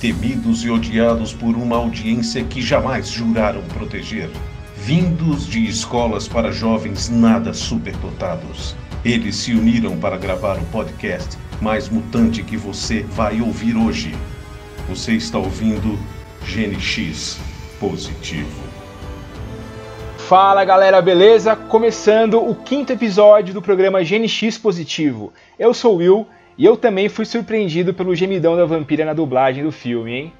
temidos e odiados por uma audiência que jamais juraram proteger. Vindos de escolas para jovens nada superdotados. Eles se uniram para gravar o podcast mais mutante que você vai ouvir hoje. Você está ouvindo GNX Positivo. Fala galera, beleza? Começando o quinto episódio do programa GNX Positivo. Eu sou o Will e eu também fui surpreendido pelo gemidão da vampira na dublagem do filme, hein?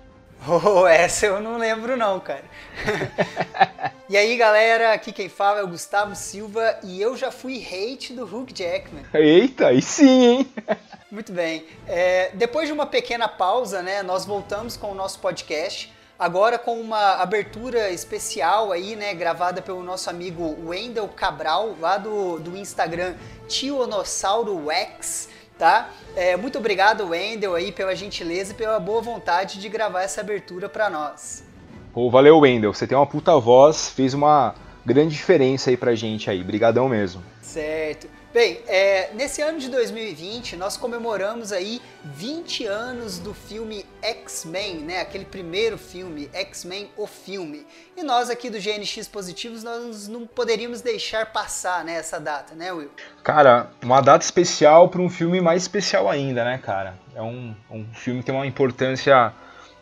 Oh, essa eu não lembro não, cara. e aí, galera, aqui quem fala é o Gustavo Silva e eu já fui hate do Hugh Jackman. Eita, aí sim, hein? Muito bem. É, depois de uma pequena pausa, né, nós voltamos com o nosso podcast. Agora com uma abertura especial aí, né, gravada pelo nosso amigo Wendel Cabral, lá do, do Instagram Tionossauro X tá? É, muito obrigado, Wendel, aí, pela gentileza e pela boa vontade de gravar essa abertura para nós. Pô, valeu, Wendel. Você tem uma puta voz, fez uma grande diferença aí pra gente aí. Brigadão mesmo. Certo. Bem, é, nesse ano de 2020 nós comemoramos aí 20 anos do filme X-Men, né? Aquele primeiro filme, X-Men o filme. E nós aqui do GNX Positivos nós não poderíamos deixar passar né, essa data, né, Will? Cara, uma data especial para um filme mais especial ainda, né, cara? É um, um filme que tem uma importância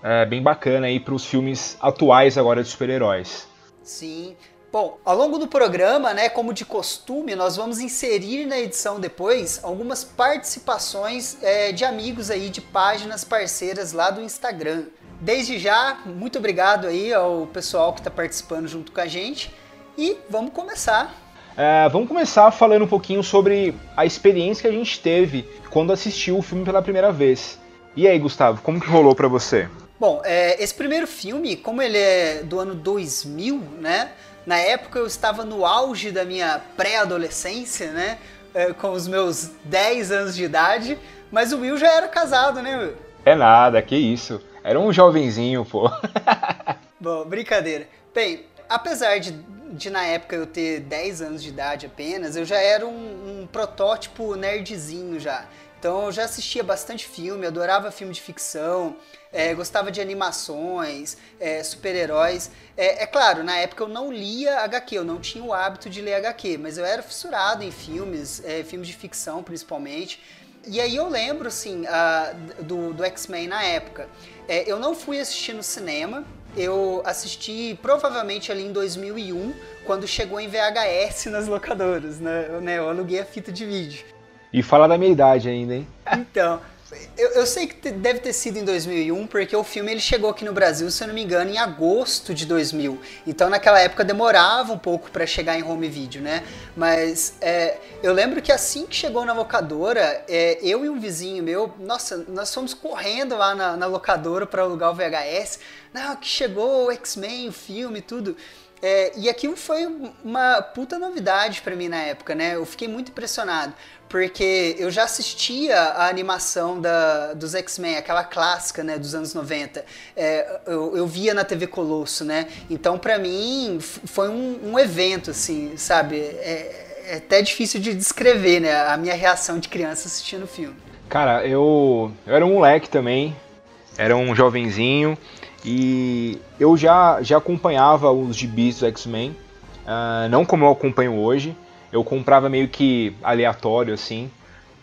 é, bem bacana aí para os filmes atuais agora de super-heróis. Sim. Bom, ao longo do programa, né, como de costume, nós vamos inserir na edição depois algumas participações é, de amigos aí de páginas parceiras lá do Instagram. Desde já, muito obrigado aí ao pessoal que está participando junto com a gente e vamos começar. É, vamos começar falando um pouquinho sobre a experiência que a gente teve quando assistiu o filme pela primeira vez. E aí, Gustavo, como que rolou para você? Bom, é, esse primeiro filme, como ele é do ano 2000, né? Na época eu estava no auge da minha pré-adolescência, né? É, com os meus 10 anos de idade, mas o Will já era casado, né, Will? É nada, que isso. Era um jovenzinho, pô. Bom, brincadeira. Bem, apesar de, de na época eu ter 10 anos de idade apenas, eu já era um, um protótipo nerdzinho já. Então eu já assistia bastante filme, adorava filme de ficção, é, gostava de animações, é, super-heróis. É, é, claro, na época eu não lia HQ, eu não tinha o hábito de ler HQ, mas eu era fissurado em filmes, é, filmes de ficção principalmente. E aí eu lembro, assim, do, do X-Men na época. É, eu não fui assistir no cinema, eu assisti provavelmente ali em 2001, quando chegou em VHS nas locadoras, né? Eu, né, eu aluguei a fita de vídeo. E fala da minha idade ainda, hein? Então, eu, eu, sei que deve ter sido em 2001, porque o filme ele chegou aqui no Brasil, se eu não me engano, em agosto de 2000. Então, naquela época demorava um pouco para chegar em home video, né? Mas é, eu lembro que assim que chegou na locadora, é, eu e um vizinho meu, nossa, nós fomos correndo lá na, na locadora para alugar o VHS. Não, que chegou o X-Men, o filme, tudo. É, e aquilo foi uma puta novidade para mim na época, né? Eu fiquei muito impressionado porque eu já assistia a animação da, dos X-Men, aquela clássica, né, dos anos 90. É, eu, eu, via na TV Colosso, né? Então, para mim, foi um, um, evento, assim, sabe? É, é, até difícil de descrever, né, a minha reação de criança assistindo o filme. Cara, eu, eu era um moleque também, era um jovenzinho, e eu já, já acompanhava os gibis do X-Men, uh, não como eu acompanho hoje, eu comprava meio que aleatório, assim.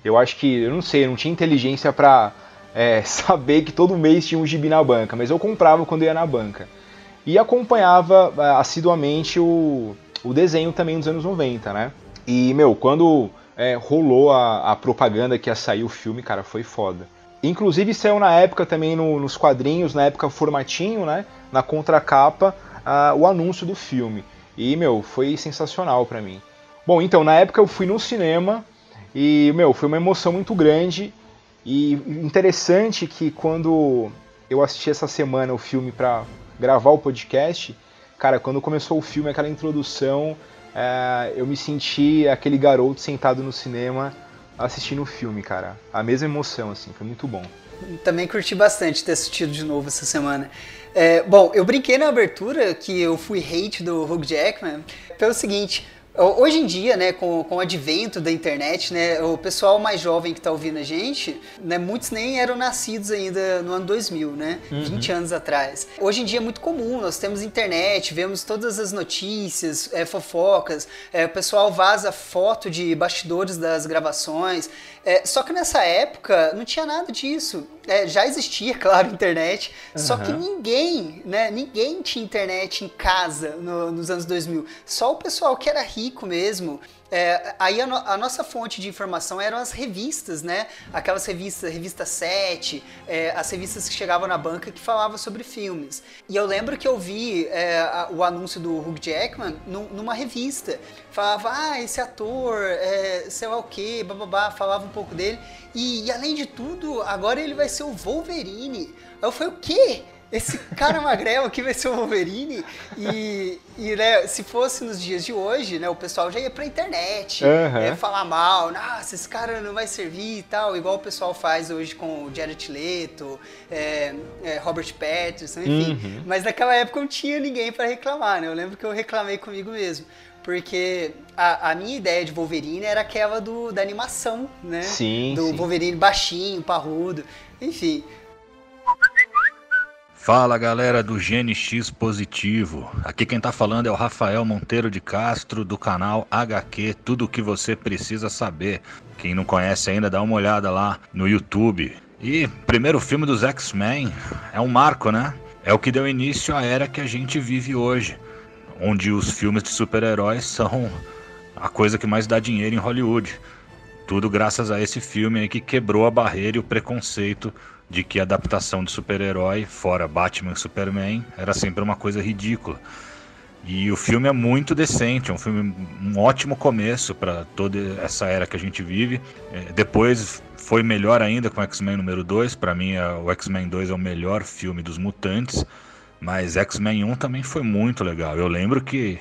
Eu acho que, eu não sei, eu não tinha inteligência pra é, saber que todo mês tinha um gibi na banca, mas eu comprava quando ia na banca. E acompanhava é, assiduamente o, o desenho também dos anos 90, né? E, meu, quando é, rolou a, a, propaganda que ia sair o filme, cara, foi foda. Inclusive saiu na época também no, nos quadrinhos, na época formatinho, né? Na contracapa, uh, o anúncio do filme. E, meu, foi sensacional para mim. Bom, então, na época eu fui no cinema e, meu, foi uma emoção muito grande. E interessante que quando eu assisti essa semana o filme para gravar o podcast, cara, quando começou o filme, aquela introdução, é, eu me senti aquele garoto sentado no cinema assistindo o filme, cara. A mesma emoção, assim, foi muito bom. Também curti bastante ter assistido de novo essa semana. É, bom, eu brinquei na abertura que eu fui hate do Hugh Jackman pelo seguinte, Hoje em dia, né, com, com o advento da internet, né, o pessoal mais jovem que está ouvindo a gente, né, muitos nem eram nascidos ainda no ano 2000, né, uhum. 20 anos atrás. Hoje em dia é muito comum, nós temos internet, vemos todas as notícias, é, fofocas, é, o pessoal vaza foto de bastidores das gravações, é, só que nessa época não tinha nada disso. É, já existia, claro, internet, uhum. só que ninguém, né, ninguém tinha internet em casa no, nos anos 2000. Só o pessoal que era rico mesmo, é, aí a, no, a, nossa fonte de informação eram as revistas, né? Aquelas revistas, revista 7, é, as revistas que chegavam na banca que falavam sobre filmes. E eu lembro que eu vi é, a, o anúncio do Hugh Jackman num, numa revista. Falava, ah, esse ator, é, sei lá o quê, bababá, falava um pouco dele. E, e além de tudo, agora ele vai ser o Wolverine. Aí eu falei, o quê? Esse cara magrelo aqui vai ser o Wolverine. E, e né, se fosse nos dias de hoje, né, o pessoal já ia pra internet, uhum. ia falar mal, nossa, esse cara não vai servir e tal, igual o pessoal faz hoje com o Jared Leto, é, é, Robert Pattinson, enfim. Uhum. Mas naquela época não tinha ninguém para reclamar, né? Eu lembro que eu reclamei comigo mesmo. Porque a, a, minha ideia de Wolverine era aquela do, da animação, né? Sim. Do sim. Wolverine baixinho, parrudo, enfim. Fala galera do GNX Positivo. Aqui quem tá falando é o Rafael Monteiro de Castro do canal HQ, tudo o que você precisa saber. Quem não conhece ainda, dá uma olhada lá no YouTube. E primeiro filme dos X-Men é um marco, né? É o que deu início à era que a gente vive hoje, onde os filmes de super-heróis são a coisa que mais dá dinheiro em Hollywood. Tudo graças a esse filme aí que quebrou a barreira e o preconceito de que a adaptação de super-herói, fora Batman e Superman, era sempre uma coisa ridícula. E o filme é muito decente, é um filme um ótimo começo para toda essa era que a gente vive. É, depois foi melhor ainda com X-Men número 2, para mim é, o X-Men 2 é o melhor filme dos mutantes, mas X-Men 1 também foi muito legal. Eu lembro que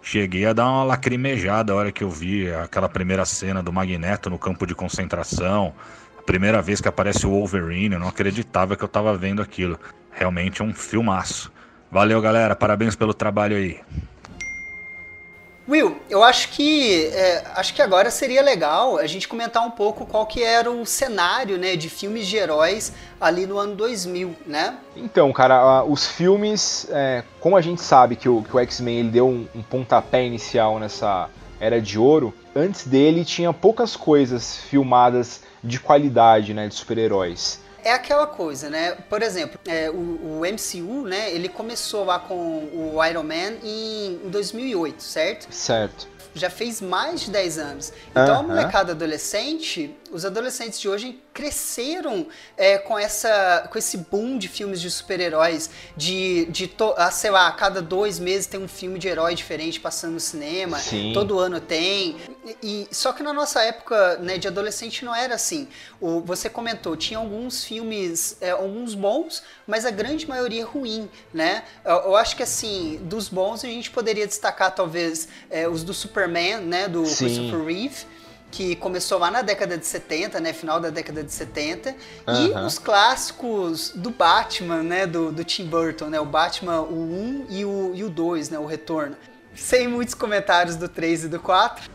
cheguei a dar uma lacrimejada a hora que eu vi aquela primeira cena do Magneto no campo de concentração, primeira vez que aparece o Wolverine, eu não acreditava que eu estava vendo aquilo. Realmente é um filmaço. Valeu, galera. Parabéns pelo trabalho aí. Will, eu acho que é, acho que agora seria legal a gente comentar um pouco qual que era o cenário, né, de filmes de heróis ali no ano 2000, né? Então, cara, os filmes, é, como a gente sabe que o, o X-Men ele deu um, um pontapé inicial nessa era de ouro, antes dele tinha poucas coisas filmadas de qualidade, né, de super-heróis. É aquela coisa, né? Por exemplo, é, o, o, MCU, né? Ele começou lá com o Iron Man em, em 2008, certo? Certo. Já fez mais de 10 anos. Então, uh -huh. a molecada adolescente os adolescentes de hoje cresceram é, com, essa, com esse boom de filmes de super-heróis, de, de to, ah, sei lá, a cada dois meses tem um filme de herói diferente passando no cinema, Sim. todo ano tem. E, só que na nossa época né, de adolescente não era assim. O, você comentou, tinha alguns filmes, é, alguns bons, mas a grande maioria ruim, né? Eu, eu, acho que assim, dos bons a gente poderia destacar talvez é, os do Superman, né, do Sim. Christopher Reeve que começou lá na década de 70, né, final da década de 70, uhum. e os clássicos do Batman, né, do, do Tim Burton, né, o Batman o 1 e o, e o 2, né, o Retorno. Sem muitos comentários do 3 e do 4.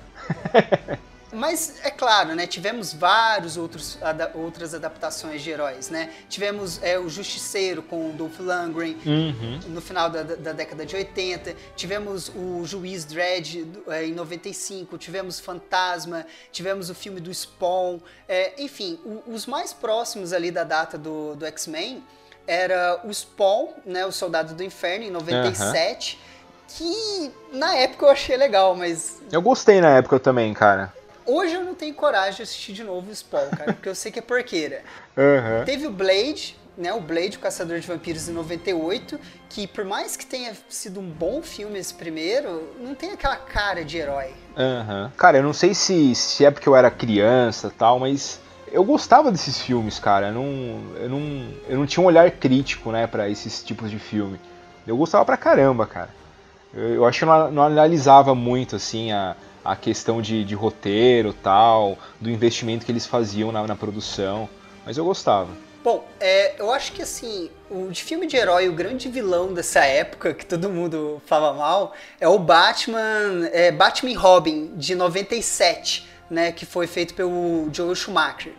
Mas é claro, né? Tivemos vários outros ada outras adaptações de heróis, né? Tivemos é, o Justiceiro com o Dolph Lundgren uhum. no final da, da, década de 80. Tivemos o Juiz Dredd é, em 95. Tivemos Fantasma. Tivemos o filme do Spawn. É, enfim, o, os mais próximos ali da data do, do X-Men era o Spawn, né? O Soldado do Inferno em 97. Uhum. Que na época eu achei legal, mas. Eu gostei na época também, cara. Hoje eu não tenho coragem de assistir de novo o Spawn, cara, porque eu sei que é porqueira. Uhum. Teve o Blade, né, o Blade, o Caçador de Vampiros, em 98, que por mais que tenha sido um bom filme esse primeiro, não tem aquela cara de herói. Uhum. Cara, eu não sei se, se é porque eu era criança tal, mas eu gostava desses filmes, cara. Eu não, eu não, eu não tinha um olhar crítico, né, para esses tipos de filme. Eu gostava pra caramba, cara. Eu, acho que não, não analisava muito, assim, a a questão de, de roteiro tal, do investimento que eles faziam na, na produção. Mas eu gostava. Bom, é, eu acho que assim, o de filme de herói, o grande vilão dessa época, que todo mundo fala mal, é o Batman, é, Batman Robin, de 97, né, que foi feito pelo Joel Schumacher.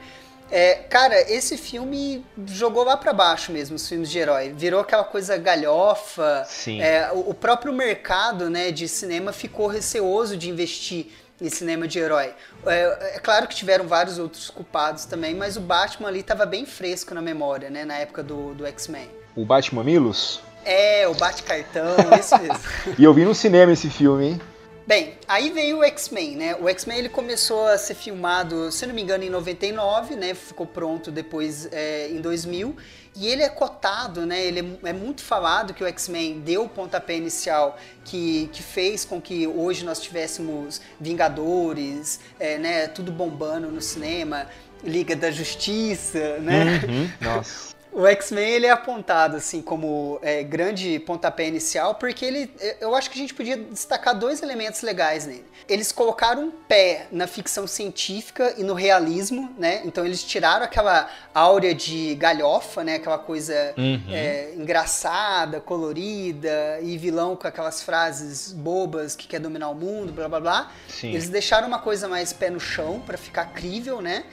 É, cara, esse filme jogou lá para baixo mesmo os filmes de herói. Virou aquela coisa galhofa. Sim. É, o, o próprio mercado né, de cinema ficou receoso de investir em cinema de herói. É, é, claro que tiveram vários outros culpados também, mas o Batman ali estava bem fresco na memória, né? Na época do, do X-Men. O Batman Milos? É, o Bate-Cartão, isso mesmo. e eu vi no cinema esse filme, hein? Bem, aí veio o X-Men, né? O X-Men ele começou a ser filmado, se não me engano, em 99, né? Ficou pronto depois é, em 2000. E ele é cotado, né? Ele é, é muito falado que o X-Men deu o pontapé inicial que, que fez com que hoje nós tivéssemos Vingadores, é, né? Tudo bombando no cinema, Liga da Justiça, né? Uhum, nossa. O X-Men ele é apontado assim como é, grande pontapé inicial porque ele, eu acho que a gente podia destacar dois elementos legais nele. Eles colocaram um pé na ficção científica e no realismo, né? Então eles tiraram aquela áurea de galhofa, né? Aquela coisa uhum. é, engraçada, colorida e vilão com aquelas frases bobas que quer dominar o mundo, blá blá blá. Sim. Eles deixaram uma coisa mais pé no chão para ficar crível, né?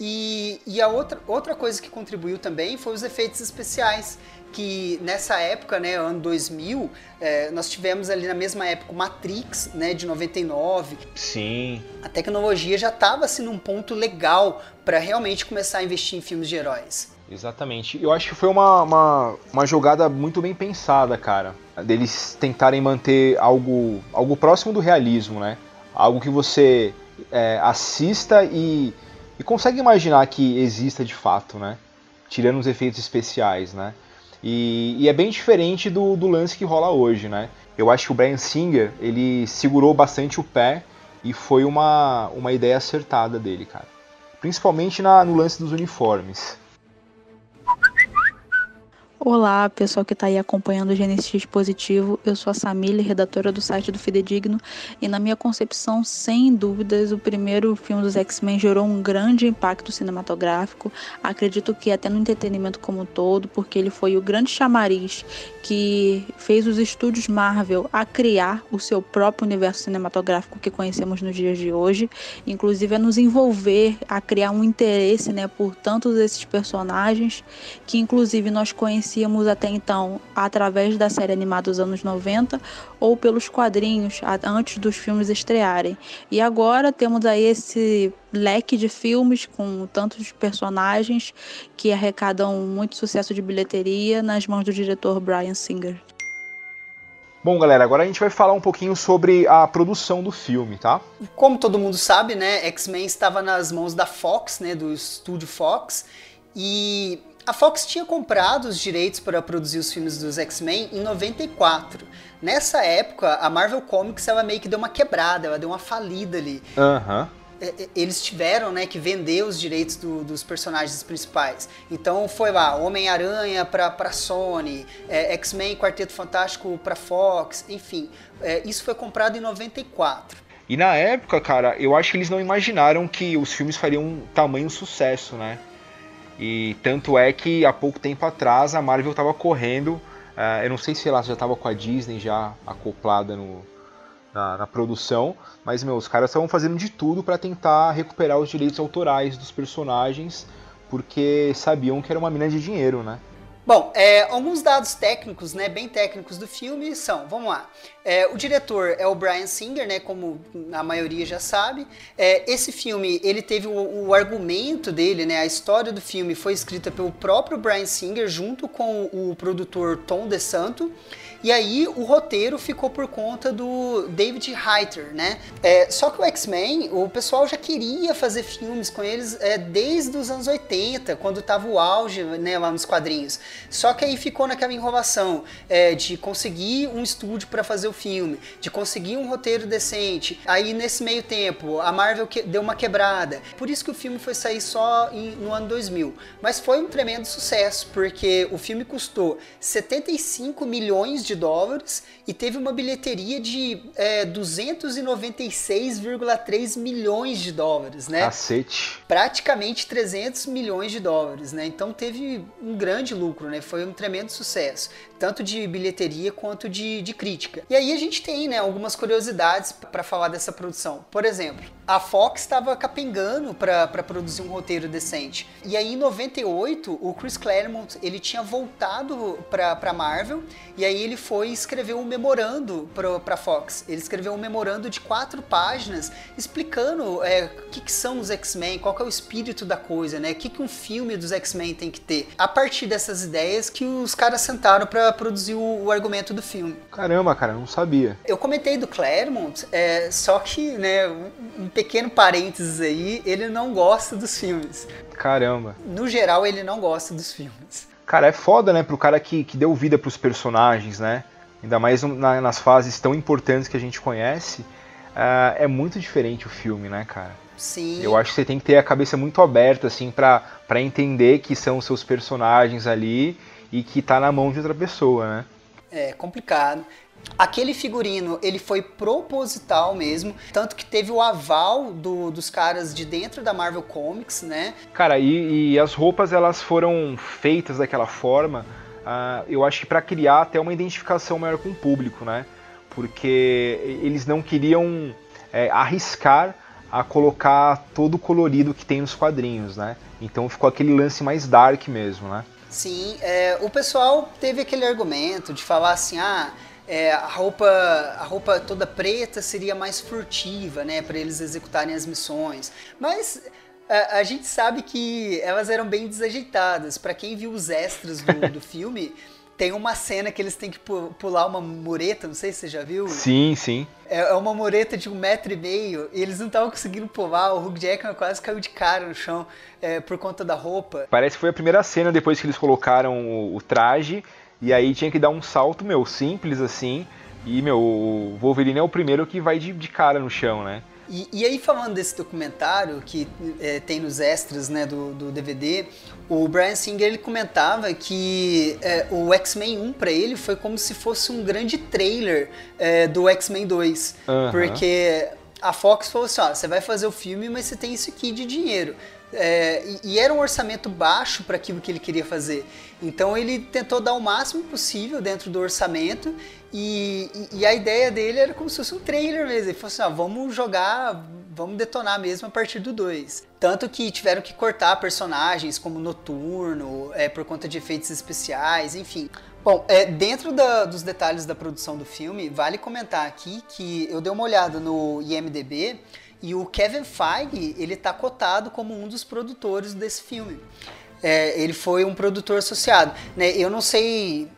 E, e, a outra, outra coisa que contribuiu também foi os efeitos especiais, que nessa época, né, ano 2000, é, nós tivemos ali na mesma época o Matrix, né, de 99. Sim. A tecnologia já estava assim num ponto legal para realmente começar a investir em filmes de heróis. Exatamente. Eu acho que foi uma, uma, uma jogada muito bem pensada, cara. Deles tentarem manter algo, algo próximo do realismo, né? Algo que você é, assista e e consegue imaginar que exista de fato, né? Tirando os efeitos especiais, né? E, e, é bem diferente do, do lance que rola hoje, né? Eu acho que o Brian Singer, ele segurou bastante o pé e foi uma, uma ideia acertada dele, cara. Principalmente na, no lance dos uniformes. Olá, pessoal que está aí acompanhando o GNX Positivo. Eu sou a Samília, redatora do site do Fidedigno, e na minha concepção, sem dúvidas, o primeiro filme dos X-Men gerou um grande impacto cinematográfico. Acredito que até no entretenimento como um todo, porque ele foi o grande chamariz que fez os estúdios Marvel a criar o seu próprio universo cinematográfico que conhecemos nos dias de hoje, inclusive a nos envolver, a criar um interesse, né, por tantos desses personagens que inclusive nós conhecemos conhecíamos até então através da série animada dos anos 90 ou pelos quadrinhos antes dos filmes estrearem. E agora temos aí esse leque de filmes com tantos personagens que arrecadam muito sucesso de bilheteria nas mãos do diretor Brian Singer. Bom, galera, agora a gente vai falar um pouquinho sobre a produção do filme, tá? Como todo mundo sabe, né, X-Men estava nas mãos da Fox, né, do estúdio Fox, e a Fox tinha comprado os direitos para produzir os filmes dos X-Men em 94. Nessa época, a Marvel Comics ela meio que deu uma quebrada, ela deu uma falida ali. Aham. Uhum eles tiveram né, que vender os direitos do, dos personagens principais. Então foi lá, Homem-Aranha para para Sony, é, X-Men Quarteto Fantástico para Fox, enfim. É, isso foi comprado em 94. E na época, cara, eu acho que eles não imaginaram que os filmes fariam um tamanho sucesso, né? E tanto é que há pouco tempo atrás a Marvel estava correndo, uh, eu não sei se ela já estava com a Disney já acoplada no, na, na produção, mas meu, os caras estavam fazendo de tudo para tentar recuperar os direitos autorais dos personagens, porque sabiam que era uma mina de dinheiro, né? Bom, é, alguns dados técnicos, né, bem técnicos do filme são, vamos lá. É, o diretor é o Brian Singer, né, como a maioria já sabe. É, esse filme, ele teve o, o, argumento dele, né, a história do filme foi escrita pelo próprio Brian Singer junto com o produtor Tom DeSanto. E aí o roteiro ficou por conta do David Hayter, né? É, só que o X-Men, o pessoal já queria fazer filmes com eles é, desde os anos 80, quando tava o auge né, lá nos quadrinhos. Só que aí ficou naquela enrolação é, de conseguir um estúdio para fazer o filme, de conseguir um roteiro decente. Aí nesse meio tempo, a Marvel deu uma quebrada. Por isso que o filme foi sair só em, no ano 2000. Mas foi um tremendo sucesso, porque o filme custou 75 milhões de dólares e teve uma bilheteria de é, 296,3 milhões de dólares, né? Cacete. Praticamente 300 milhões de dólares, né? Então teve um grande lucro, né? Foi um tremendo sucesso, tanto de bilheteria quanto de, de crítica. E aí a gente tem, né, algumas curiosidades para falar dessa produção. Por exemplo, a Fox estava capengando para produzir um roteiro decente. E aí em 98, o Chris Claremont, ele tinha voltado para Marvel e aí ele foi escrever um memorando para Fox. Ele escreveu um memorando de quatro páginas explicando é, o que, que, são os X-Men, qual é o espírito da coisa, né? O que, que um filme dos X-Men tem que ter. A partir dessas ideias que os caras sentaram para produzir o, o, argumento do filme. Caramba, cara, não sabia. Eu comentei do Claremont, é, só que, né, um, um pequeno parênteses aí, ele não gosta dos filmes. Caramba. No geral, ele não gosta dos filmes. Cara, é foda, né, pro cara que, que deu vida pros personagens, né? Ainda mais na, nas fases tão importantes que a gente conhece. Uh, é muito diferente o filme, né, cara? Sim. Eu acho que você tem que ter a cabeça muito aberta, assim, pra, pra entender que são seus personagens ali e que tá na mão de outra pessoa, né? É complicado. Aquele figurino, ele foi proposital mesmo, tanto que teve o aval do, dos caras de dentro da Marvel Comics, né? Cara, e, e as roupas elas foram feitas daquela forma, uh, eu acho que para criar até uma identificação maior com o público, né? Porque eles não queriam é, arriscar a colocar todo o colorido que tem nos quadrinhos, né? Então ficou aquele lance mais dark mesmo, né? Sim, é, o pessoal teve aquele argumento de falar assim, ah, é, a, roupa, a roupa toda preta seria mais furtiva, né, para eles executarem as missões. Mas a, a, gente sabe que elas eram bem desajeitadas. Para quem viu os extras do, do filme, tem uma cena que eles têm que pular uma mureta, não sei se você já viu. Sim, sim. É, é uma mureta de um metro e meio e eles não estavam conseguindo pular. O Hugh Jackman quase caiu de cara no chão é, por conta da roupa. Parece que foi a primeira cena depois que eles colocaram o, o traje e aí tinha que dar um salto, meu, simples assim. E, meu, o Wolverine é o primeiro que vai de, de cara no chão, né? E, e, aí, falando desse documentário que é, tem nos extras né, do, do, DVD, o Brian Singer ele comentava que é, o X-Men 1 para ele foi como se fosse um grande trailer é, do X-Men 2. Uhum. Porque a Fox falou assim: ó, você vai fazer o filme, mas você tem isso aqui de dinheiro. É, e, e, era um orçamento baixo para aquilo que ele queria fazer. Então ele tentou dar o máximo possível dentro do orçamento e, e, e a ideia dele era como se fosse um trailer mesmo. Ele falou assim: ah, vamos jogar, vamos detonar mesmo a partir do 2. Tanto que tiveram que cortar personagens como Noturno, é, por conta de efeitos especiais, enfim. Bom, é, dentro da, dos detalhes da produção do filme, vale comentar aqui que eu dei uma olhada no IMDB e o Kevin Feige, ele tá cotado como um dos produtores desse filme. É, ele foi um produtor associado. Né? Eu não sei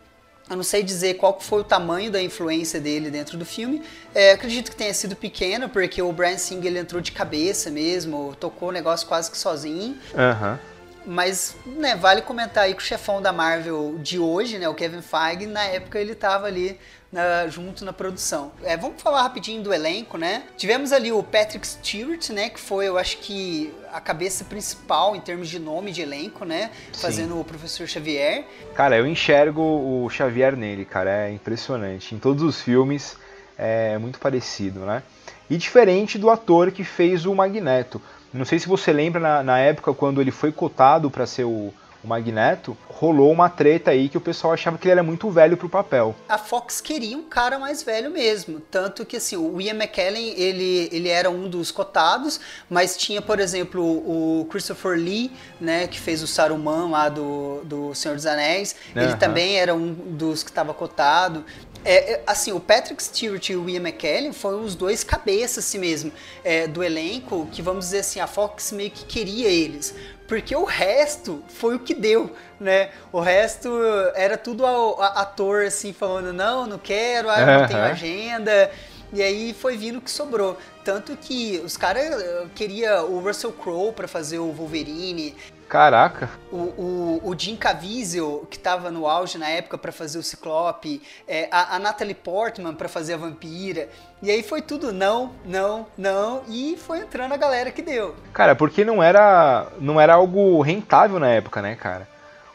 eu não sei dizer qual foi o tamanho da influência dele dentro do filme. É, acredito que tenha sido pequeno, porque o Brian Singer ele entrou de cabeça mesmo, tocou o negócio quase que sozinho. Uhum. Mas, né, vale comentar aí que o chefão da Marvel de hoje, né, o Kevin Feige, na época ele estava ali na, junto na produção. É, vamos falar rapidinho do elenco, né? Tivemos ali o Patrick Stewart, né? Que foi, eu acho que, a cabeça principal em termos de nome de elenco, né? Fazendo Sim. o Professor Xavier. Cara, eu enxergo o Xavier nele, cara. É impressionante. Em todos os filmes é muito parecido, né? E diferente do ator que fez o Magneto. Não sei se você lembra na, na época quando ele foi cotado para ser o, o Magneto, rolou uma treta aí que o pessoal achava que ele era muito velho pro papel. A Fox queria um cara mais velho mesmo, tanto que assim, o Ian McKellen, ele, ele era um dos cotados, mas tinha, por exemplo, o Christopher Lee, né, que fez o Saruman lá do, do Senhor dos Anéis, uhum. ele também era um dos que estava cotado. É, é, assim, o Patrick Stewart e o Ian McKellen foram os dois cabeças assim mesmo é, do elenco, que vamos dizer assim, a Fox meio que queria eles porque o resto foi o que deu, né? O resto era tudo ator assim falando não, não quero, ah, não tenho agenda. E aí foi vindo o que sobrou. Tanto que os caras eh, queria o Russell Crowe para fazer o Wolverine. Caraca. O, o, o Jim Caviezel, que estava no auge na época para fazer o Ciclope, é, a, a Natalie Portman para fazer a Vampira. E aí foi tudo não, não, não, e foi entrando a galera que deu. Cara, porque não era, não era algo rentável na época, né, cara?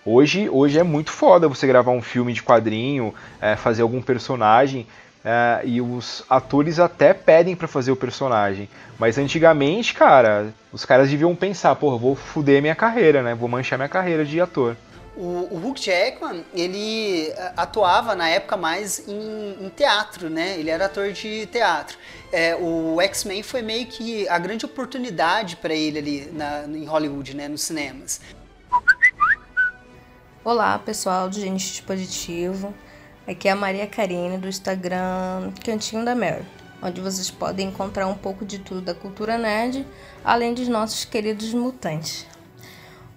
Hoje, hoje é muito foda você gravar um filme de quadrinho, é, fazer algum personagem. É, e os atores até pedem para fazer o personagem. Mas antigamente, cara, os caras deviam pensar, pô, vou fuder minha carreira, né? Vou manchar minha carreira de ator. O, o Hugh Jackman, ele eh, atuava na época mais em, em teatro, né? Ele era ator de teatro. É, o X-Men foi meio que a grande oportunidade para ele ali na, em Hollywood, né? Nos cinemas. Olá, pessoal do Gênesis Positivo. Aqui é a Maria Karine do Instagram Cantinho da Mary, onde vocês podem encontrar um pouco de tudo da cultura nerd, além dos nossos queridos mutantes.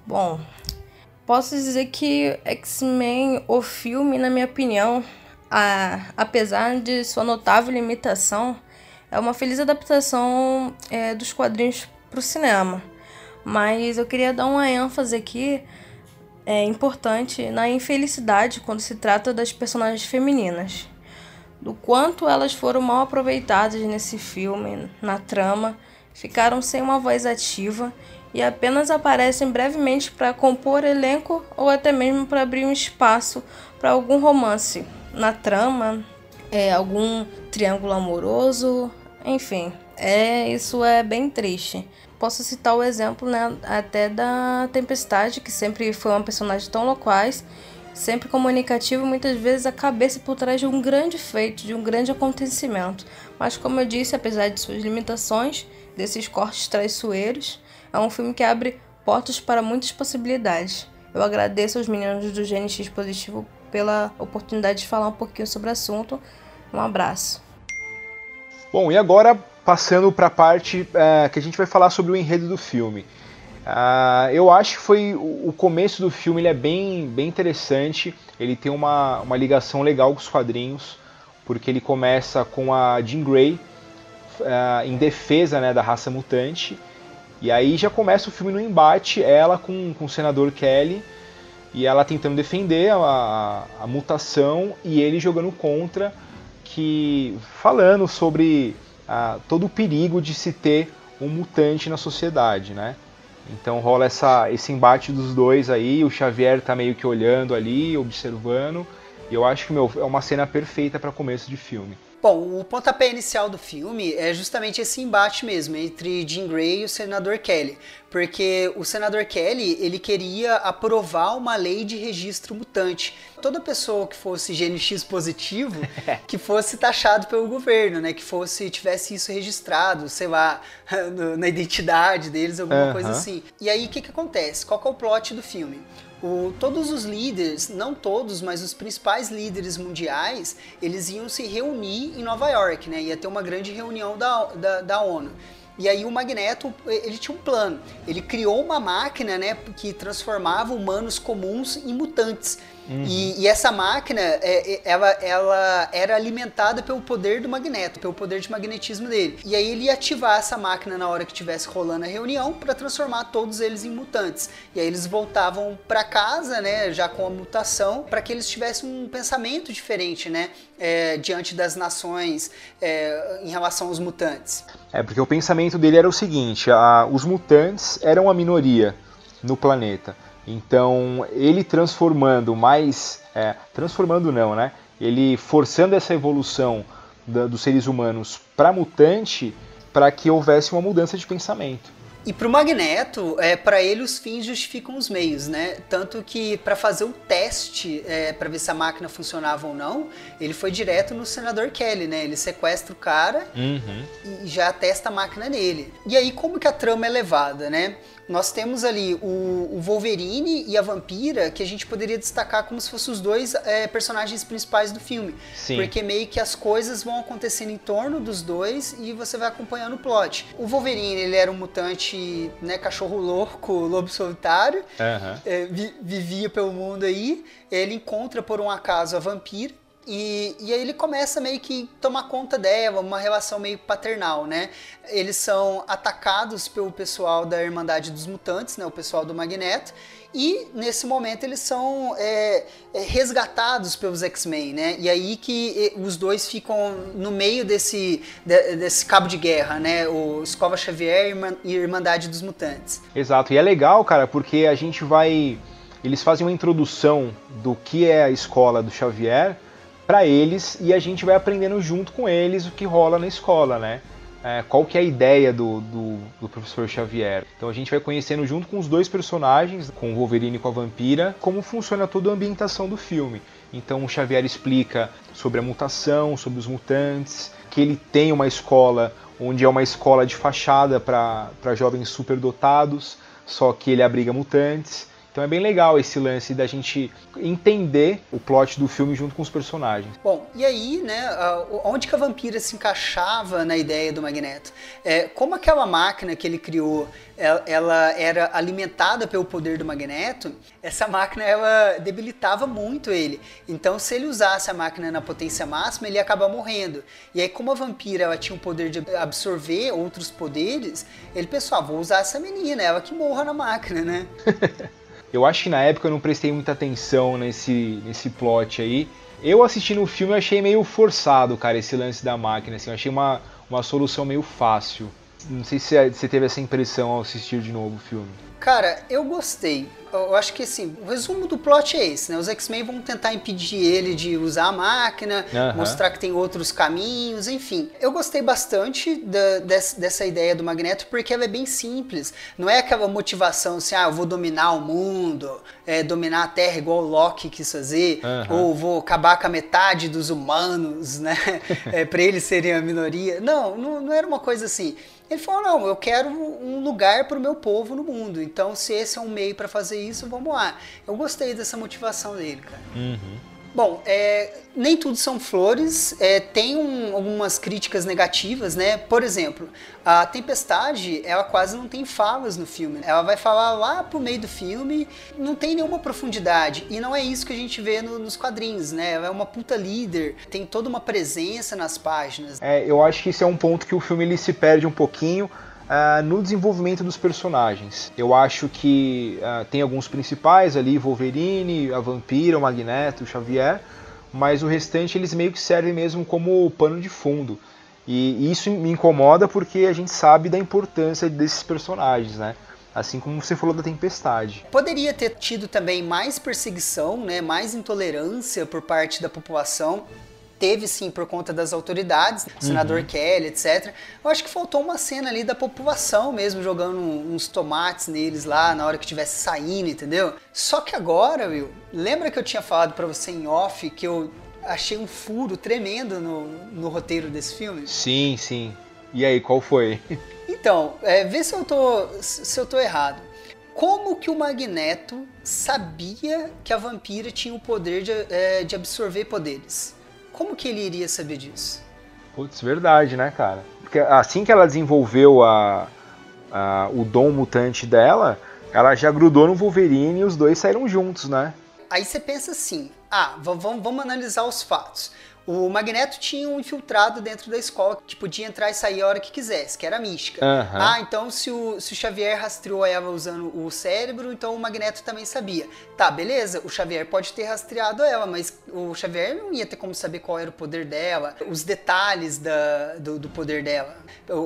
Bom, posso dizer que X-Men, o filme, na minha opinião, a, apesar de sua notável limitação, é uma feliz adaptação é, dos quadrinhos para o cinema. Mas eu queria dar uma ênfase aqui é, importante na infelicidade quando se trata das personagens femininas. Do quanto elas foram mal aproveitadas nesse filme, na trama, ficaram sem uma voz ativa e apenas aparecem brevemente para compor elenco ou até mesmo para abrir um espaço para algum romance na trama, é, algum triângulo amoroso, enfim, é isso é bem triste. Posso citar o exemplo né, até da Tempestade, que sempre foi uma personagem tão loquaz, sempre comunicativa, muitas vezes a cabeça por trás de um grande feito, de um grande acontecimento. Mas como eu disse, apesar de suas limitações, desses cortes traiçoeiros, é um filme que abre portas para muitas possibilidades. Eu agradeço aos meninos do GNX Positivo pela oportunidade de falar um pouquinho sobre o assunto. Um abraço. Bom, e agora passando para a parte é, que a gente vai falar sobre o enredo do filme. Uh, eu acho que foi o, começo do filme ele é bem, bem interessante. Ele tem uma, uma ligação legal com os quadrinhos, porque ele começa com a Jean Grey uh, em defesa né, da raça mutante e aí já começa o filme no embate, ela com, com o senador Kelly, e ela tentando defender a, a, a mutação e ele jogando contra, que falando sobre todo o perigo de se ter um mutante na sociedade, né? Então rola essa, esse embate dos dois aí, o Xavier tá meio que olhando ali, observando, e eu acho que meu, é uma cena perfeita para começo de filme. Bom, o pontapé inicial do filme é justamente esse embate mesmo entre Jean Grey e o senador Kelly, porque o senador Kelly ele queria aprovar uma lei de registro mutante. Toda pessoa que fosse GNX positivo, que fosse taxado pelo governo, né, que fosse tivesse isso registrado, sei lá, na identidade deles, alguma uh -huh. coisa assim. E aí o que que acontece? Qual é o plot do filme? O, todos os líderes, não todos, mas os principais líderes mundiais, eles iam se reunir em Nova York, né? Ia ter uma grande reunião da, da, da ONU. E aí o Magneto, ele tinha um plano. Ele criou uma máquina, né, que transformava humanos comuns em mutantes. Uhum. E, e, essa máquina, é, é, ela, ela era alimentada pelo poder do magneto, pelo poder de magnetismo dele. E aí ele ia ativar essa máquina na hora que estivesse rolando a reunião para transformar todos eles em mutantes. E aí eles voltavam para casa, né, já com a mutação, para que eles tivessem um pensamento diferente, né, é, diante das nações é, em relação aos mutantes. É, porque o pensamento dele era o seguinte: a, os mutantes eram a minoria no planeta. Então, ele transformando mais. É, transformando não, né? Ele forçando essa evolução da, dos seres humanos para mutante para que houvesse uma mudança de pensamento. E para o Magneto, é, para ele os fins justificam os meios, né? Tanto que para fazer o teste, é, para ver se a máquina funcionava ou não, ele foi direto no senador Kelly, né? Ele sequestra o cara uhum. e já testa a máquina nele. E aí como que a trama é levada, né? Nós temos ali o, o, Wolverine e a Vampira, que a gente poderia destacar como se fossem os dois é, personagens principais do filme. Sim. Porque meio que as coisas vão acontecendo em torno dos dois e você vai acompanhando o plot. O Wolverine, ele era um mutante, né, cachorro louco, lobo solitário, uhum. é, vi, vivia pelo mundo aí. Ele encontra por um acaso a Vampira, e, e aí ele começa meio que tomar conta dela, uma relação meio paternal, né? Eles são atacados pelo pessoal da Irmandade dos Mutantes, né? O pessoal do Magneto. E nesse momento eles são é, é resgatados pelos X-Men, né? E aí que os dois ficam no meio desse, desse cabo de guerra, né? O Escova Xavier e Irmandade dos Mutantes. Exato, e é legal, cara, porque a gente vai eles fazem uma introdução do que é a escola do Xavier para eles e a gente vai aprendendo junto com eles o que rola na escola, né? É, qual que é a ideia do, do, do, professor Xavier. Então a gente vai conhecendo junto com os dois personagens, com o Wolverine e com a Vampira, como funciona toda a ambientação do filme. Então o Xavier explica sobre a mutação, sobre os mutantes, que ele tem uma escola onde é uma escola de fachada para jovens superdotados, só que ele abriga mutantes. Então é bem legal esse lance da gente entender o plot do filme junto com os personagens. Bom, e aí, né, onde que a vampira se encaixava na ideia do Magneto? É, como aquela máquina que ele criou, ela, era alimentada pelo poder do Magneto, essa máquina ela debilitava muito ele. Então, se ele usasse a máquina na potência máxima, ele ia acabar morrendo. E aí, como a vampira ela tinha o poder de absorver outros poderes, ele pensou, ah, vou usar essa menina, ela que morra na máquina, né? Eu acho que na época eu não prestei muita atenção nesse, nesse plot aí. Eu assistindo o filme eu achei meio forçado, cara, esse lance da máquina, assim, eu achei uma, uma solução meio fácil. Não sei se você teve essa impressão ao assistir de novo o filme. Cara, eu gostei. Eu acho que assim, o resumo do plot é esse, né? Os X-Men vão tentar impedir ele de usar a máquina, uhum. mostrar que tem outros caminhos, enfim. Eu gostei bastante da, dessa, dessa, ideia do Magneto porque ela é bem simples. Não é aquela motivação assim, ah, eu vou dominar o mundo, é, dominar a Terra igual o Loki quis fazer, uhum. ou vou acabar com a metade dos humanos, né? é, pra eles serem a minoria. Não, não, não era uma coisa assim. Ele falou: não, eu quero um lugar para o meu povo no mundo. Então, se esse é um meio para fazer isso, vamos lá. Eu gostei dessa motivação dele, cara. Uhum. Bom, é, nem tudo são flores, é, tem um, algumas críticas negativas, né? Por exemplo, a Tempestade, ela quase não tem falas no filme. Ela vai falar lá pro meio do filme, não tem nenhuma profundidade. E não é isso que a gente vê no, nos quadrinhos, né? Ela é uma puta líder, tem toda uma presença nas páginas. É, eu acho que isso é um ponto que o filme ele se perde um pouquinho uh, no desenvolvimento dos personagens. Eu acho que uh, tem alguns principais ali, Wolverine, a Vampira, o Magneto, o Xavier, mas o restante eles meio que servem mesmo como pano de fundo. E isso me incomoda porque a gente sabe da importância desses personagens, né? Assim como você falou da tempestade. Poderia ter tido também mais perseguição, né, mais intolerância por parte da população teve sim por conta das autoridades, uhum. senador Kelly, etc. Eu acho que faltou uma cena ali da população mesmo jogando uns tomates neles lá na hora que estivesse saindo, entendeu? Só que agora, Will, lembra que eu tinha falado para você em off que eu achei um furo tremendo no, no roteiro desse filme? Sim, sim. E aí, qual foi? Então, é, vê se eu tô se eu tô errado. Como que o Magneto sabia que a vampira tinha o poder de, é, de absorver poderes? Como que ele iria saber disso? Putz, verdade, né, cara? Porque assim que ela desenvolveu a, a, o dom mutante dela, ela já grudou no Wolverine e os dois saíram juntos, né? Aí você pensa assim: ah, vamos, vamos analisar os fatos. O Magneto tinha um infiltrado dentro da escola que podia entrar e sair a hora que quisesse, que era a mística. Uhum. Ah, então se o, se o Xavier rastreou ela usando o cérebro, então o Magneto também sabia. Tá, beleza, o Xavier pode ter rastreado ela, mas o Xavier não ia ter como saber qual era o poder dela, os detalhes da, do, do poder dela,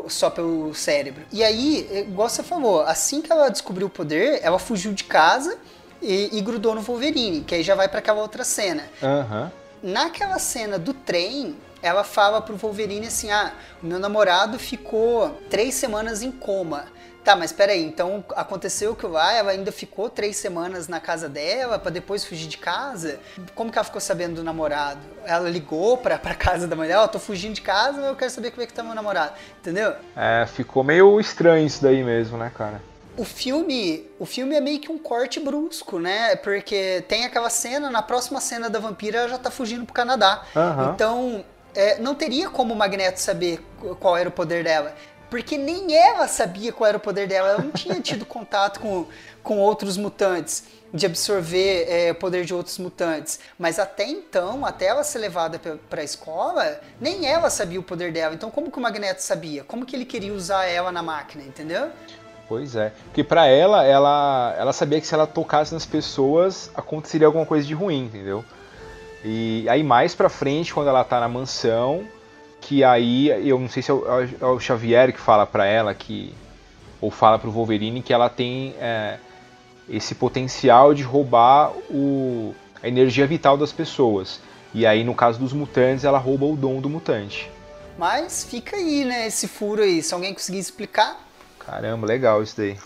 só pelo cérebro. E aí, igual você falou, assim que ela descobriu o poder, ela fugiu de casa e, e grudou no Wolverine, que aí já vai para aquela outra cena. Aham. Uhum naquela cena do trem, ela fala pro Wolverine assim: ah, o meu namorado ficou três semanas em coma. Tá, mas peraí, então aconteceu que lá ela ainda ficou três semanas na casa dela para depois fugir de casa? Como que ela ficou sabendo do namorado? Ela ligou pra, pra casa da ó, oh, tô fugindo de casa, eu quero saber como é que tá meu namorado, entendeu? É, ficou meio estranho isso daí mesmo, né, cara? O filme, o filme é meio que um corte brusco, né? Porque tem aquela cena, na próxima cena da vampira ela já tá fugindo pro Canadá. Uhum. Então, é, não teria como o Magneto saber qual era o poder dela. Porque nem ela sabia qual era o poder dela. Ela não tinha tido contato com, com outros mutantes, de absorver é, o poder de outros mutantes. Mas até então, até ela ser levada para a escola, nem ela sabia o poder dela. Então, como que o Magneto sabia? Como que ele queria usar ela na máquina, entendeu? Pois é. Porque para ela, ela, ela sabia que se ela tocasse nas pessoas, aconteceria alguma coisa de ruim, entendeu? E aí mais pra frente, quando ela tá na mansão, que aí, eu não sei se é o, é o Xavier que fala pra ela que. Ou fala pro Wolverine que ela tem. É, esse potencial de roubar o, a energia vital das pessoas. E aí, no caso dos mutantes, ela rouba o dom do mutante. Mas fica aí, né, esse furo aí. Se alguém conseguir explicar. Caramba, legal isso daí.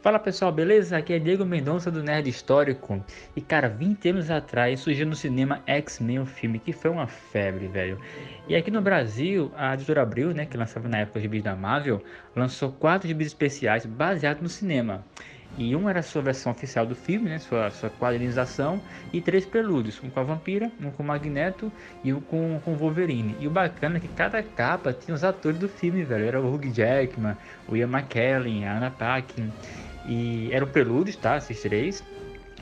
Fala pessoal, beleza? Aqui é Diego Mendonça do Nerd Histórico. E cara, 20 anos atrás surgiu no cinema X-Men, um filme que foi uma febre, velho. E aqui no Brasil, a editora Abril, né, que lançava na época os gibis da Marvel, lançou quatro gibis especiais baseados no cinema. E um era a sua versão oficial do filme, né, sua, sua quadrinização, e três prelúdios, um com a Vampira, um com o Magneto e um com, com o Wolverine. E o bacana é que cada capa tinha os atores do filme, velho. Era o Hugh Jackman, o Ian McKellen, a Anna Paquin. E eram prelúdios, tá? Esses três.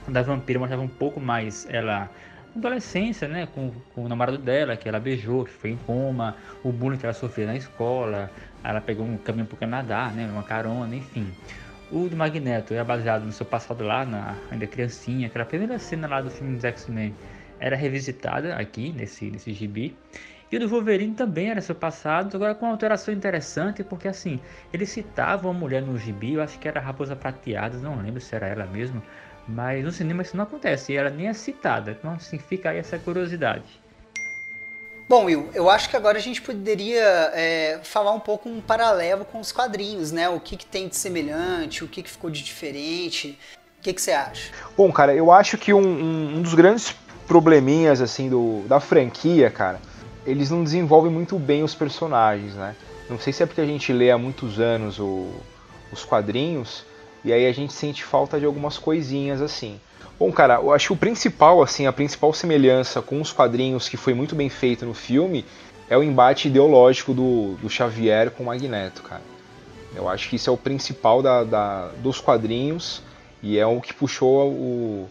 O da Vampira mostrava um pouco mais ela adolescência, né, com, com, o namorado dela, que ela beijou, que foi em coma, o bullying que ela sofreu na escola, ela pegou um caminho pro Canadá, né, uma carona, enfim. O do Magneto é baseado no seu passado lá, na, ainda criancinha, aquela primeira cena lá do filme dos X-Men era revisitada aqui, nesse, nesse gibi. E o do Wolverine também era seu passado, agora com uma alteração interessante, porque assim, ele citava uma mulher no gibi, eu acho que era a Raposa Prateada, não lembro se era ela mesmo, mas no cinema isso não acontece, e ela nem é citada, então assim, fica aí essa curiosidade. Bom, Will, eu acho que agora a gente poderia é, falar um pouco um paralelo com os quadrinhos, né? O que, que tem de semelhante, o que, que ficou de diferente. O que, que você acha? Bom, cara, eu acho que um, um, um dos grandes probleminhas assim do, da franquia, cara, eles não desenvolvem muito bem os personagens, né? Não sei se é porque a gente lê há muitos anos o, os quadrinhos e aí a gente sente falta de algumas coisinhas assim. Bom, cara, eu acho que o principal, assim, a principal semelhança com os quadrinhos que foi muito bem feito no filme é o embate ideológico do, do Xavier com o Magneto, cara. Eu acho que isso é o principal da, da dos quadrinhos e é o que puxou o,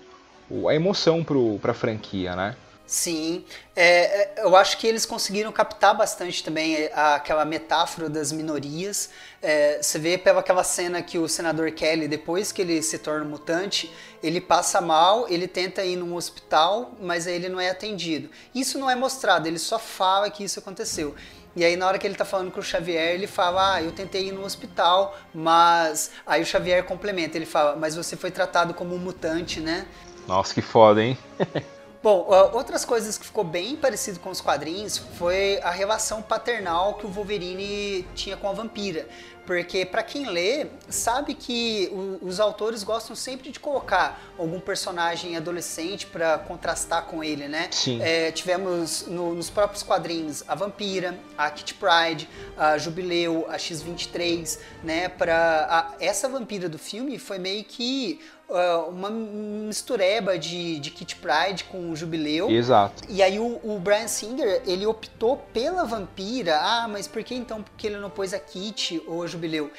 o, a emoção pro, pra franquia, né? Sim, é, é, eu acho que eles conseguiram captar bastante também é, aquela metáfora das minorias. É, você vê pela aquela cena que o senador Kelly, depois que ele se torna mutante, ele passa mal, ele tenta ir num hospital, mas aí ele não é atendido. Isso não é mostrado, ele só fala que isso aconteceu. E aí na hora que ele tá falando com o Xavier, ele fala: "Ah, eu tentei ir no hospital, mas aí o Xavier complementa, ele fala: "Mas você foi tratado como um mutante, né?" Nossa, que foda, hein? Bom, outras coisas que ficou bem parecido com os quadrinhos foi a relação paternal que o Wolverine tinha com a vampira. Porque para quem lê, sabe que os autores gostam sempre de colocar algum personagem adolescente para contrastar com ele, né? Sim. É, tivemos no, nos próprios quadrinhos a Vampira, a Kit Pride, a Jubileu, a X-23, né? Para essa vampira do filme foi meio que uh, uma mistureba de, de Kit Pride com o Jubileu. Exato. E aí o, o, Brian Singer, ele optou pela vampira. Ah, mas por que então porque ele não pôs a Kit ou a Jubileu?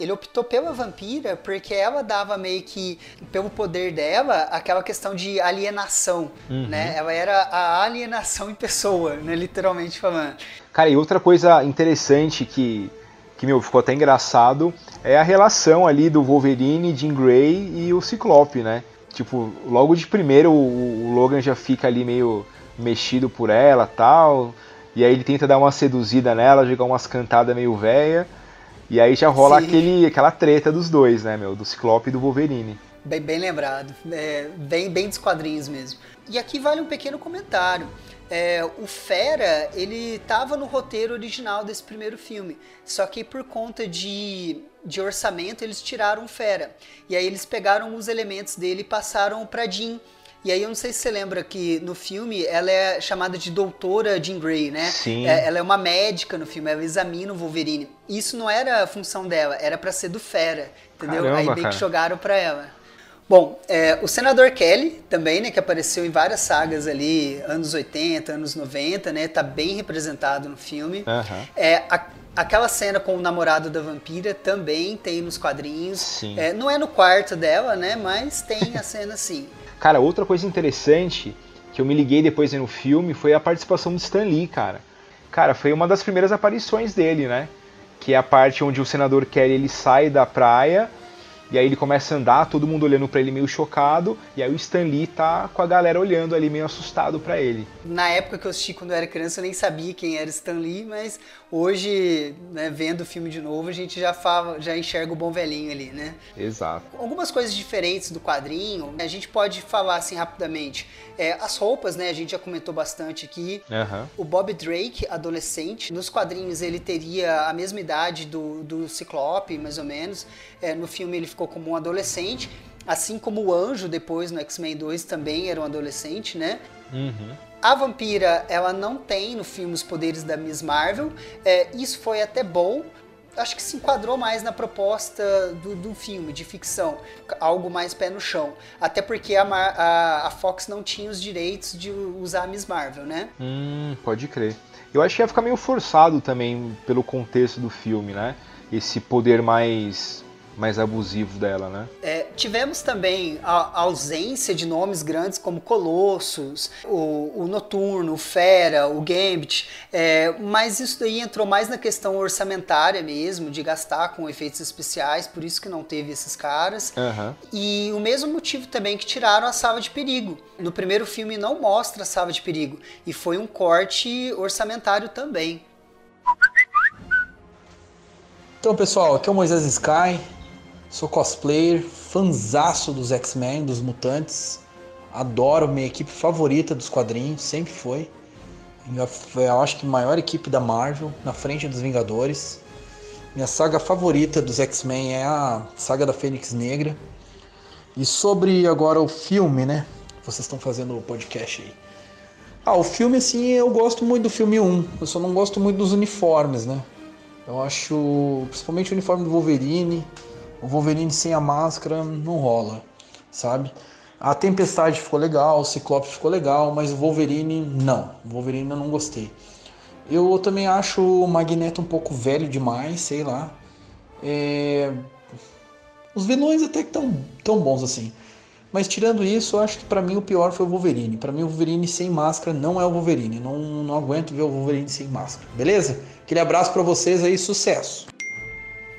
Ele optou pela vampira porque ela dava meio que, pelo poder dela, aquela questão de alienação, uhum. né? Ela era a alienação em pessoa, né? Literalmente falando. Cara, e outra coisa interessante que que meu, ficou até engraçado, é a relação ali do Wolverine, Jean Grey e o Ciclope, né? Tipo, logo de primeiro o, o Logan já fica ali meio mexido por ela tal. E aí ele tenta dar uma seduzida nela, jogar umas cantadas meio velha. E aí já rola aquele, aquela treta dos dois, né, meu? Do Ciclope e do Wolverine. Bem, bem lembrado. É, bem, bem dos quadrinhos mesmo. E aqui vale um pequeno comentário. É, o Fera, ele estava no roteiro original desse primeiro filme, só que por conta de, de orçamento eles tiraram o Fera. E aí eles pegaram os elementos dele e passaram para Jean. E aí eu não sei se você lembra que no filme ela é chamada de doutora Jean Grey, né? Sim. É, ela é uma médica no filme, ela examina o Wolverine. Isso não era a função dela, era para ser do Fera, entendeu? Caramba, aí meio que jogaram para ela. Bom, é, o senador Kelly também, né, que apareceu em várias sagas ali, anos 80, anos 90, né, tá bem representado no filme. Uhum. É, a, aquela cena com o namorado da vampira também tem nos quadrinhos. Sim. É, não é no quarto dela, né, mas tem a cena sim. Cara, outra coisa interessante que eu me liguei depois no filme foi a participação do Stan Lee, cara. Cara, foi uma das primeiras aparições dele, né? Que é a parte onde o senador Kelly ele sai da praia E aí ele começa a andar, todo mundo olhando para ele meio chocado, e aí o Stan Lee tá com a galera olhando ali meio assustado para ele. Na época que eu assisti quando eu era criança, eu nem sabia quem era Stan Lee, mas hoje, né, vendo o filme de novo, a gente já fala, já enxerga o bom velhinho ali, né? Exato. Algumas coisas diferentes do quadrinho, a gente pode falar assim rapidamente. É, as roupas, né, a gente já comentou bastante aqui. Uhum. O Bob Drake, adolescente, nos quadrinhos ele teria a mesma idade do, do Ciclope, mais ou menos. É, no filme ele ficou como um adolescente. Assim como o Anjo, depois no X-Men 2, também era um adolescente, né? Uhum. A vampira, ela não tem no filme os poderes da Miss Marvel. É, isso foi até bom. Acho que se enquadrou mais na proposta do, do filme, de ficção. Algo mais pé no chão. Até porque a, a, a Fox não tinha os direitos de usar a Miss Marvel, né? Hum, pode crer. Eu acho que ia ficar meio forçado também pelo contexto do filme, né? Esse poder mais mais abusivo dela, né? É, tivemos também a, a, ausência de nomes grandes como Colossus, o, o Noturno, o Fera, o Gambit, é, mas isso daí entrou mais na questão orçamentária mesmo, de gastar com efeitos especiais, por isso que não teve esses caras. Uhum. E o mesmo motivo também que tiraram a Sava de Perigo. No primeiro filme não mostra a Sava de Perigo, e foi um corte orçamentário também. Então, pessoal, aqui é o Moisés Sky, Sou cosplayer, fanzaço dos X-Men, dos Mutantes. Adoro minha equipe favorita dos quadrinhos, sempre foi. Eu acho que maior equipe da Marvel, na frente dos Vingadores. Minha saga favorita dos X-Men é a saga da Fênix Negra. E sobre agora o filme, né? Vocês estão fazendo o podcast aí. Ah, o filme, assim, eu gosto muito do filme 1. Eu só não gosto muito dos uniformes, né? Eu acho, principalmente o uniforme do Wolverine o Wolverine sem a máscara não rola, sabe? A Tempestade ficou legal, o Ciclope ficou legal, mas o Wolverine não. O Wolverine eu não gostei. Eu também acho o Magneto um pouco velho demais, sei lá. É... Os vilões até que tão, tão bons assim. Mas tirando isso, eu acho que para mim o pior foi o Wolverine. Para mim o Wolverine sem máscara não é o Wolverine. Não, não aguento ver o Wolverine sem máscara. Beleza? Aquele abraço para vocês aí, sucesso!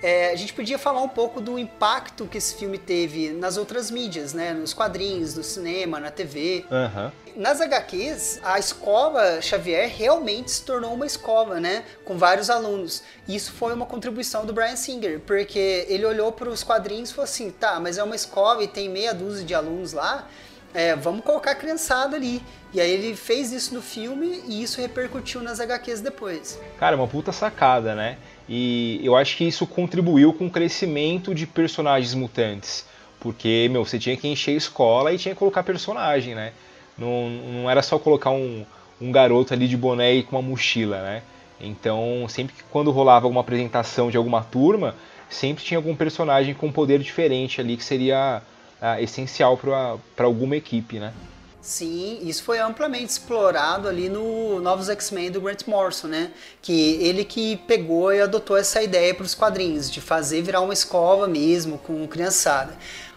É, a gente podia falar um pouco do impacto que esse filme teve nas outras mídias, né? Nos quadrinhos, no cinema, na TV. Uhum. Nas HQs, a escola Xavier realmente se tornou uma escola, né? Com vários alunos. Isso foi uma contribuição do Brian Singer, porque ele olhou para os quadrinhos e falou assim: tá, mas é uma escola e tem meia dúzia de alunos lá. É, vamos colocar a criançada ali. E aí ele fez isso no filme e isso repercutiu nas HQs depois. Cara, uma puta sacada, né? E eu acho que isso contribuiu com o crescimento de personagens mutantes. Porque, meu, você tinha que encher escola e tinha que colocar personagem, né? Não, não era só colocar um, um garoto ali de boné e com uma mochila, né? Então, sempre que quando rolava alguma apresentação de alguma turma, sempre tinha algum personagem com poder diferente ali que seria ah, essencial para alguma equipe, né? Sim, isso foi amplamente explorado ali no Novos X-Men do Grant Morrison, né? Que ele que pegou e adotou essa ideia para os quadrinhos, de fazer virar uma escola mesmo, com criançada.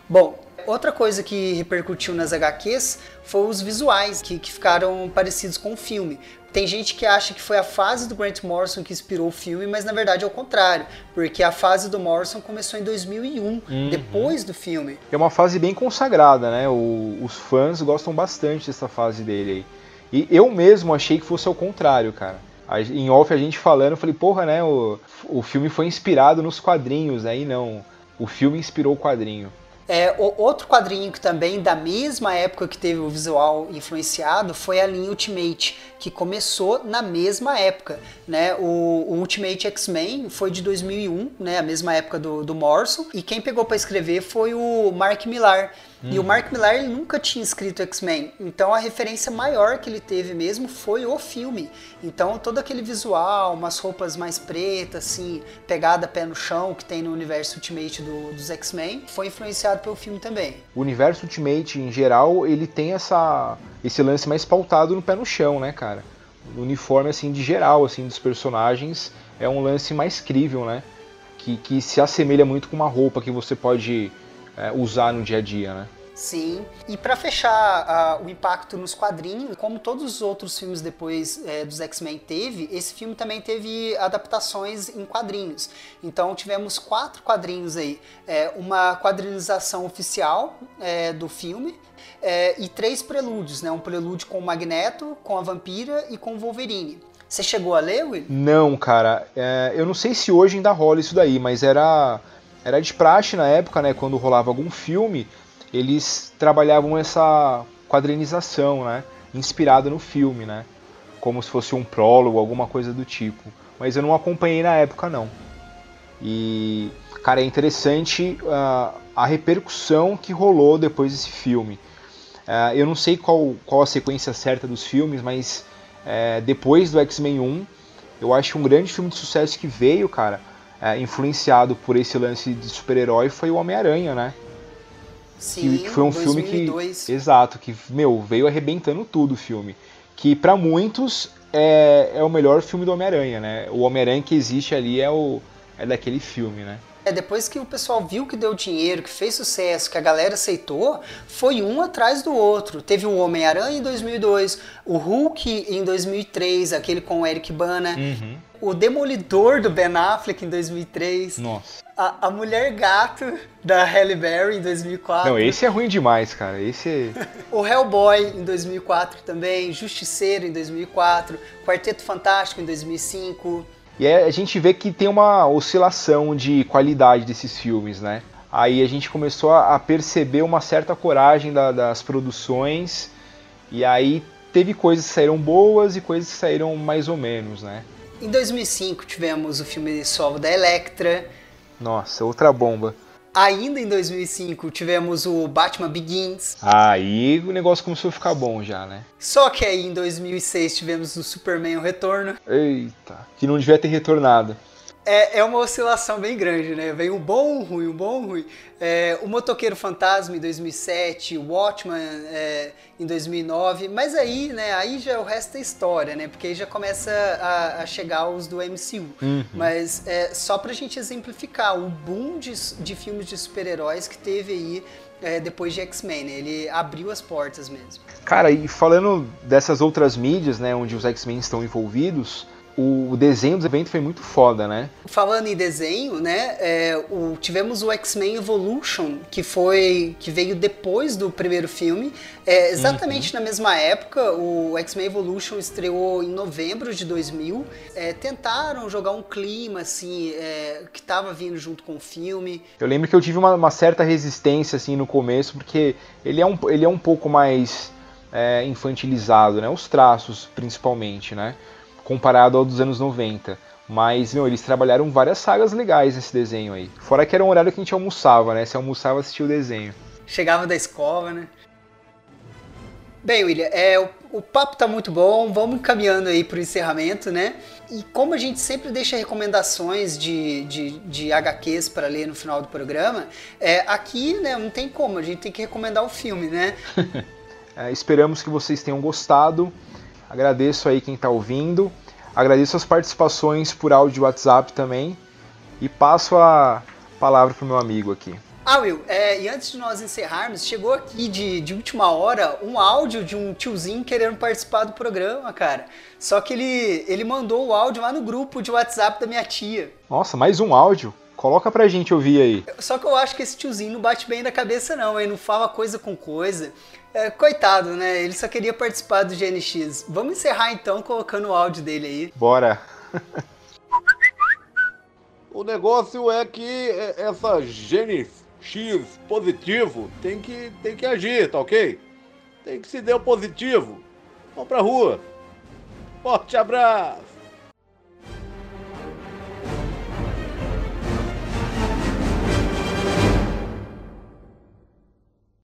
Bom, outra coisa que repercutiu nas HQs foi os visuais, que, que ficaram parecidos com o filme. Tem gente que acha que foi a fase do Grant Morrison que inspirou o filme, mas na verdade é o contrário, porque a fase do Morrison começou em 2001, uhum. depois do filme. É uma fase bem consagrada, né? O, os fãs gostam bastante dessa fase dele aí. E eu mesmo achei que fosse ao contrário, cara. Em off a gente falando, eu falei, porra, né? O, o filme foi inspirado nos quadrinhos, aí não. O filme inspirou o quadrinho. É, o, outro quadrinho que também, da mesma época que teve o visual influenciado, foi a linha Ultimate, que começou na mesma época. Né? O, o Ultimate X-Men foi de 2001, né? a mesma época do, do e quem pegou para escrever foi o Mark Millar. Uhum. E o Mark Millar ele nunca tinha escrito X-Men, então a referência maior que ele teve mesmo foi o filme. Então todo aquele visual, umas roupas mais pretas, assim, pegada pé no chão que tem no universo Ultimate do, dos X-Men, foi influenciado pelo filme também. O universo Ultimate em geral ele tem essa esse lance mais pautado no pé no chão, né, cara? O uniforme assim de geral assim dos personagens é um lance mais crível, né? Que, que se assemelha muito com uma roupa que você pode é, usar no dia a dia, né? Sim, e para fechar uh, o impacto nos quadrinhos, como todos os outros filmes depois é, dos X-Men teve, esse filme também teve adaptações em quadrinhos. Então tivemos quatro quadrinhos aí, é, uma quadrinização oficial é, do filme é, e três prelúdios, né? Um prelúdio com o Magneto, com a Vampira e com o Wolverine. Você chegou a ler, Will? Não, cara. É, eu não sei se hoje ainda rola isso daí, mas era era de praxe na época, né? Quando rolava algum filme eles trabalhavam essa quadrinização, né? Inspirada no filme, né? Como se fosse um prólogo, alguma coisa do tipo. Mas eu não acompanhei na época, não. E, cara, é interessante uh, a repercussão que rolou depois desse filme. Uh, eu não sei qual, qual a sequência certa dos filmes, mas uh, depois do X-Men 1, eu acho um grande filme de sucesso que veio, cara, é, influenciado por esse lance de super-herói foi o Homem-Aranha, né? Sim, que, foi um 2002. filme que. Exato, que, meu, veio arrebentando tudo o filme. Que para muitos é, é o melhor filme do Homem-Aranha, né? O Homem-Aranha que existe ali é, o, é daquele filme, né? É, depois que o pessoal viu que deu dinheiro, que fez sucesso, que a galera aceitou, foi um atrás do outro. Teve o Homem-Aranha em 2002, o Hulk em 2003, aquele com o Eric Bana, uhum. o Demolidor do Ben Affleck em 2003. Nossa. A, a Mulher Gato da Halle Berry em 2004. Não, esse é ruim demais, cara. Esse é... O Hellboy em 2004 também, Justiceiro em 2004, Quarteto Fantástico em 2005. E a gente vê que tem uma oscilação de qualidade desses filmes, né? Aí a gente começou a perceber uma certa coragem da, das produções, e aí teve coisas que saíram boas e coisas que saíram mais ou menos, né? Em 2005 tivemos o filme Solo da Electra. Nossa, outra bomba. Ainda em 2005 tivemos o Batman Begins. Aí o negócio começou a ficar bom já, né? Só que aí em 2006 tivemos o Superman o Retorno. Eita, que não devia ter retornado é, é uma oscilação bem grande, né? Vem um bom, um ruim, um bom, um ruim. É, o Motoqueiro Fantasma em 2007, o Watchman é, em 2009, mas aí, né, aí já é o resto é história, né? Porque aí já começa a, a chegar os do MCU. Uhum. Mas é, só pra gente exemplificar o boom de, de filmes de super-heróis que teve aí é, depois de X-Men, né? Ele abriu as portas mesmo. Cara, e falando dessas outras mídias, né, onde os X-Men estão envolvidos, o desenho do evento foi muito foda, né? Falando em desenho, né? É, o, tivemos o X-Men Evolution, que foi. que veio depois do primeiro filme. É, exatamente uhum. na mesma época, o X-Men Evolution estreou em novembro de 2000. É, tentaram jogar um clima, assim, é, que tava vindo junto com o filme. Eu lembro que eu tive uma, uma certa resistência, assim, no começo, porque ele é um, ele é um pouco mais é, infantilizado, né? Os traços, principalmente, né? Comparado ao dos anos 90. Mas, meu, eles trabalharam várias sagas legais nesse desenho aí. Fora que era um horário que a gente almoçava, né? Se almoçava, assistia o desenho. Chegava da escola, né? Bem, William, é, o, o papo tá muito bom, vamos caminhando aí pro encerramento, né? E como a gente sempre deixa recomendações de, de, de HQs para ler no final do programa, é, aqui, né, não tem como, a gente tem que recomendar o filme, né? é, esperamos que vocês tenham gostado. Agradeço aí quem está ouvindo. Agradeço as participações por áudio WhatsApp também. E passo a palavra para o meu amigo aqui. Ah, Will, é, e antes de nós encerrarmos, chegou aqui de, de última hora um áudio de um tiozinho querendo participar do programa, cara. Só que ele, ele mandou o áudio lá no grupo de WhatsApp da minha tia. Nossa, mais um áudio? Coloca pra gente ouvir aí. Só que eu acho que esse tiozinho não bate bem na cabeça, não. Ele não fala coisa com coisa. É, coitado, né? Ele só queria participar do GNX. Vamos encerrar então colocando o áudio dele aí. Bora! o negócio é que essa GNX positivo tem que, tem que agir, tá ok? Tem que se der o positivo. Vamos pra rua. Forte abraço!